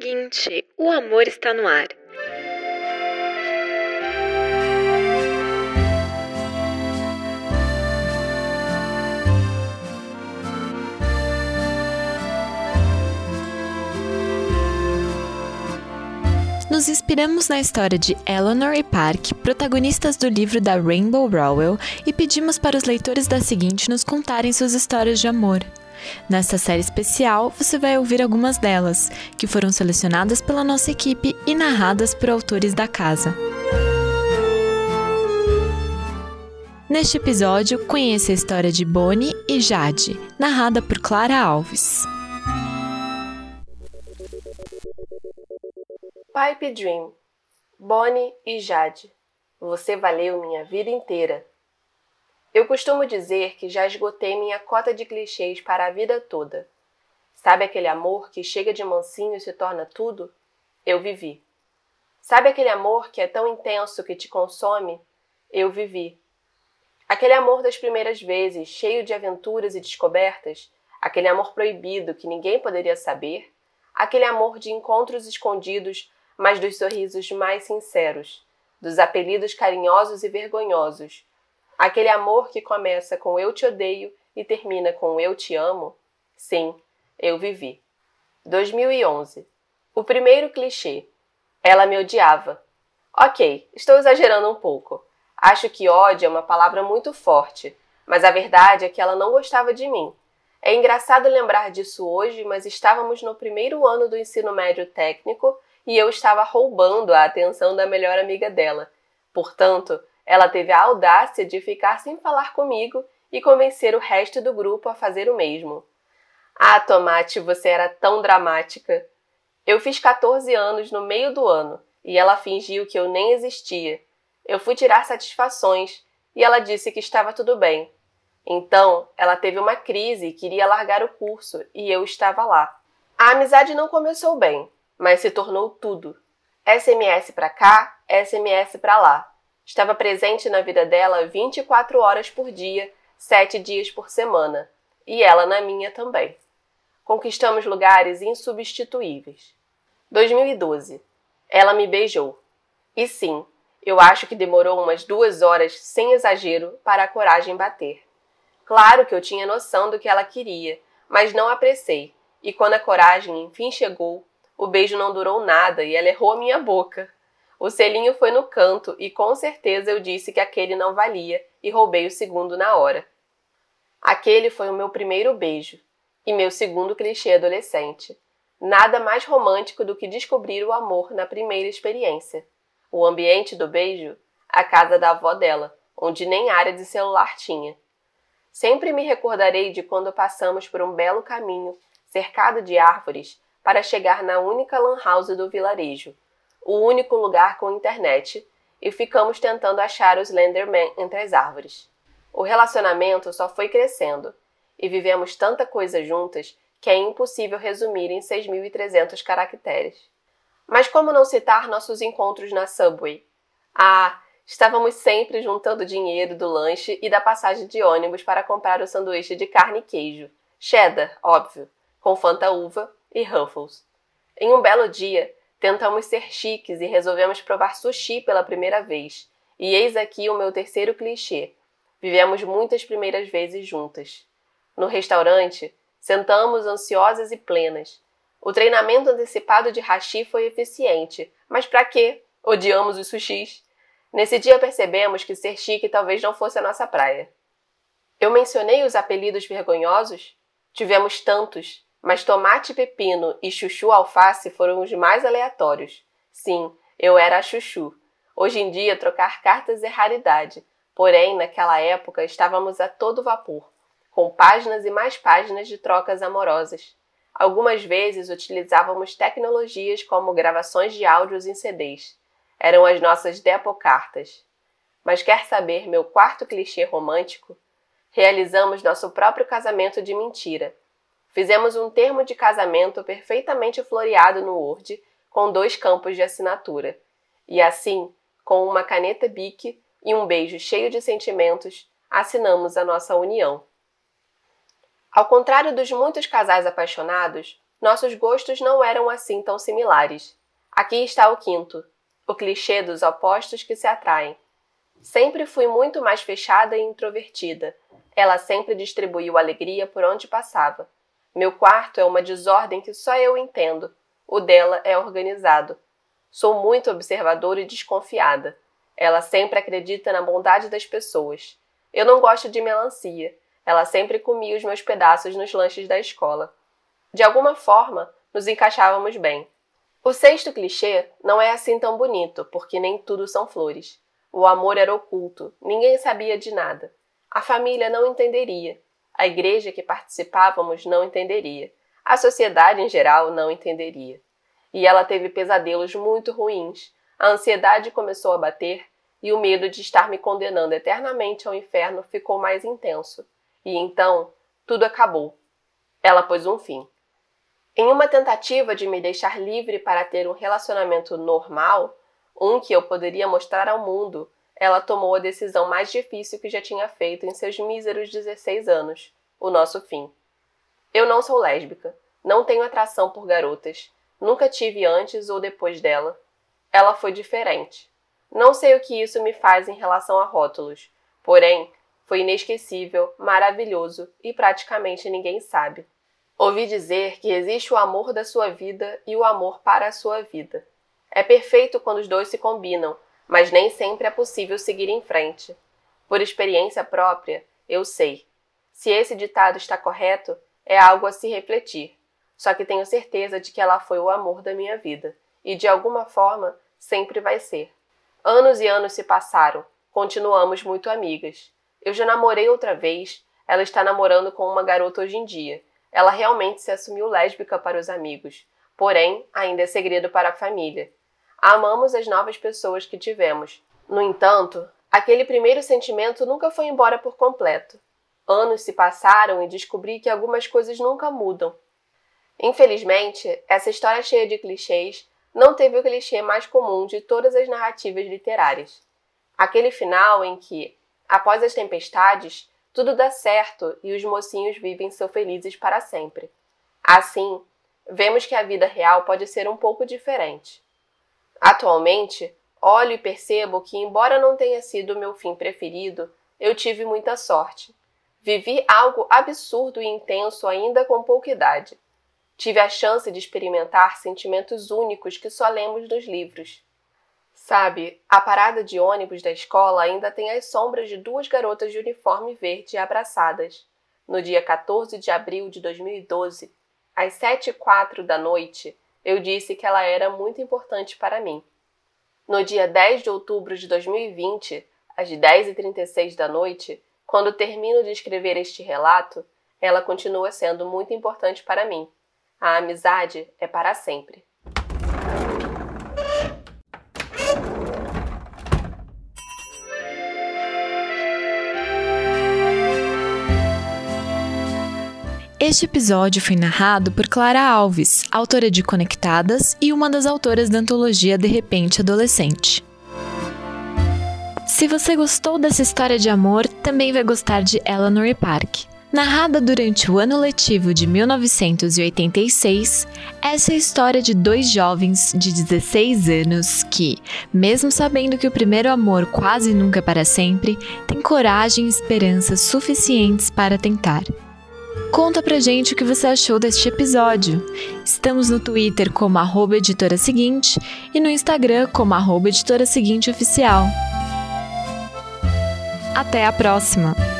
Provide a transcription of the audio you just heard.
seguinte: o amor está no ar. Nos inspiramos na história de Eleanor e Park, protagonistas do livro da Rainbow Rowell, e pedimos para os leitores da seguinte nos contarem suas histórias de amor. Nesta série especial, você vai ouvir algumas delas, que foram selecionadas pela nossa equipe e narradas por autores da casa. Neste episódio, conheça a história de Bonnie e Jade, narrada por Clara Alves. Pipe Dream Bonnie e Jade. Você valeu minha vida inteira. Eu costumo dizer que já esgotei minha cota de clichês para a vida toda. Sabe aquele amor que chega de mansinho e se torna tudo? Eu vivi. Sabe aquele amor que é tão intenso que te consome? Eu vivi. Aquele amor das primeiras vezes, cheio de aventuras e descobertas, aquele amor proibido que ninguém poderia saber, aquele amor de encontros escondidos, mas dos sorrisos mais sinceros, dos apelidos carinhosos e vergonhosos, Aquele amor que começa com eu te odeio e termina com eu te amo? Sim, eu vivi. 2011. O primeiro clichê. Ela me odiava. Ok, estou exagerando um pouco. Acho que ódio é uma palavra muito forte, mas a verdade é que ela não gostava de mim. É engraçado lembrar disso hoje, mas estávamos no primeiro ano do ensino médio técnico e eu estava roubando a atenção da melhor amiga dela. Portanto, ela teve a audácia de ficar sem falar comigo e convencer o resto do grupo a fazer o mesmo. Ah, Tomate, você era tão dramática. Eu fiz 14 anos no meio do ano e ela fingiu que eu nem existia. Eu fui tirar satisfações e ela disse que estava tudo bem. Então, ela teve uma crise e queria largar o curso e eu estava lá. A amizade não começou bem, mas se tornou tudo. SMS para cá, SMS para lá. Estava presente na vida dela 24 horas por dia, sete dias por semana, e ela na minha também. Conquistamos lugares insubstituíveis. 2012. Ela me beijou. E sim, eu acho que demorou umas duas horas, sem exagero, para a coragem bater. Claro que eu tinha noção do que ela queria, mas não apressei, e quando a coragem enfim chegou, o beijo não durou nada e ela errou a minha boca. O selinho foi no canto e com certeza eu disse que aquele não valia e roubei o segundo na hora. Aquele foi o meu primeiro beijo e meu segundo clichê adolescente. Nada mais romântico do que descobrir o amor na primeira experiência. O ambiente do beijo, a casa da avó dela, onde nem área de celular tinha. Sempre me recordarei de quando passamos por um belo caminho, cercado de árvores, para chegar na única lan house do vilarejo, o único lugar com internet, e ficamos tentando achar os Slenderman entre as árvores. O relacionamento só foi crescendo, e vivemos tanta coisa juntas que é impossível resumir em 6.300 caracteres. Mas como não citar nossos encontros na Subway? Ah, estávamos sempre juntando dinheiro do lanche e da passagem de ônibus para comprar o sanduíche de carne e queijo, cheddar, óbvio, com Fanta uva e Ruffles. Em um belo dia, Tentamos ser chiques e resolvemos provar sushi pela primeira vez. E eis aqui o meu terceiro clichê. Vivemos muitas primeiras vezes juntas. No restaurante, sentamos ansiosas e plenas. O treinamento antecipado de hashi foi eficiente, mas para quê? Odiamos os sushis. Nesse dia percebemos que ser chique talvez não fosse a nossa praia. Eu mencionei os apelidos vergonhosos? Tivemos tantos, mas tomate pepino e chuchu alface foram os mais aleatórios. Sim, eu era a chuchu. Hoje em dia, trocar cartas é raridade, porém, naquela época, estávamos a todo vapor, com páginas e mais páginas de trocas amorosas. Algumas vezes utilizávamos tecnologias como gravações de áudios em CDs. Eram as nossas depocartas. Mas quer saber meu quarto clichê romântico? Realizamos nosso próprio casamento de mentira Fizemos um termo de casamento perfeitamente floreado no Word, com dois campos de assinatura. E assim, com uma caneta Bic e um beijo cheio de sentimentos, assinamos a nossa união. Ao contrário dos muitos casais apaixonados, nossos gostos não eram assim tão similares. Aqui está o quinto, o clichê dos opostos que se atraem. Sempre fui muito mais fechada e introvertida. Ela sempre distribuiu alegria por onde passava. Meu quarto é uma desordem que só eu entendo. O dela é organizado. Sou muito observadora e desconfiada. Ela sempre acredita na bondade das pessoas. Eu não gosto de melancia. Ela sempre comia os meus pedaços nos lanches da escola. De alguma forma, nos encaixávamos bem. O sexto clichê não é assim tão bonito, porque nem tudo são flores. O amor era oculto, ninguém sabia de nada. A família não entenderia. A igreja que participávamos não entenderia. A sociedade em geral não entenderia. E ela teve pesadelos muito ruins. A ansiedade começou a bater e o medo de estar me condenando eternamente ao inferno ficou mais intenso. E então, tudo acabou. Ela pôs um fim. Em uma tentativa de me deixar livre para ter um relacionamento normal, um que eu poderia mostrar ao mundo, ela tomou a decisão mais difícil que já tinha feito em seus míseros 16 anos: o nosso fim. Eu não sou lésbica, não tenho atração por garotas, nunca tive antes ou depois dela. Ela foi diferente. Não sei o que isso me faz em relação a rótulos, porém, foi inesquecível, maravilhoso e praticamente ninguém sabe. Ouvi dizer que existe o amor da sua vida e o amor para a sua vida. É perfeito quando os dois se combinam, mas nem sempre é possível seguir em frente. Por experiência própria, eu sei. Se esse ditado está correto, é algo a se refletir. Só que tenho certeza de que ela foi o amor da minha vida, e de alguma forma sempre vai ser. Anos e anos se passaram, continuamos muito amigas. Eu já namorei outra vez, ela está namorando com uma garota hoje em dia. Ela realmente se assumiu lésbica para os amigos, porém ainda é segredo para a família. Amamos as novas pessoas que tivemos. No entanto, aquele primeiro sentimento nunca foi embora por completo. Anos se passaram e descobri que algumas coisas nunca mudam. Infelizmente, essa história cheia de clichês não teve o clichê mais comum de todas as narrativas literárias. Aquele final em que, após as tempestades, tudo dá certo e os mocinhos vivem seu felizes para sempre. Assim, vemos que a vida real pode ser um pouco diferente. Atualmente, olho e percebo que, embora não tenha sido o meu fim preferido, eu tive muita sorte. Vivi algo absurdo e intenso ainda com pouca idade. Tive a chance de experimentar sentimentos únicos que só lemos nos livros. Sabe, a parada de ônibus da escola ainda tem as sombras de duas garotas de uniforme verde abraçadas. No dia 14 de abril de 2012, às sete e quatro da noite, eu disse que ela era muito importante para mim. No dia 10 de outubro de 2020, às 10h36 da noite, quando termino de escrever este relato, ela continua sendo muito importante para mim. A amizade é para sempre. Este episódio foi narrado por Clara Alves, autora de Conectadas e uma das autoras da antologia De Repente Adolescente. Se você gostou dessa história de amor, também vai gostar de Eleanor Park. Narrada durante o ano letivo de 1986, essa é a história de dois jovens de 16 anos que, mesmo sabendo que o primeiro amor quase nunca é para sempre, têm coragem e esperança suficientes para tentar. Conta pra gente o que você achou deste episódio. Estamos no Twitter como arroba editora seguinte e no Instagram como arroba editora seguinte oficial. Até a próxima!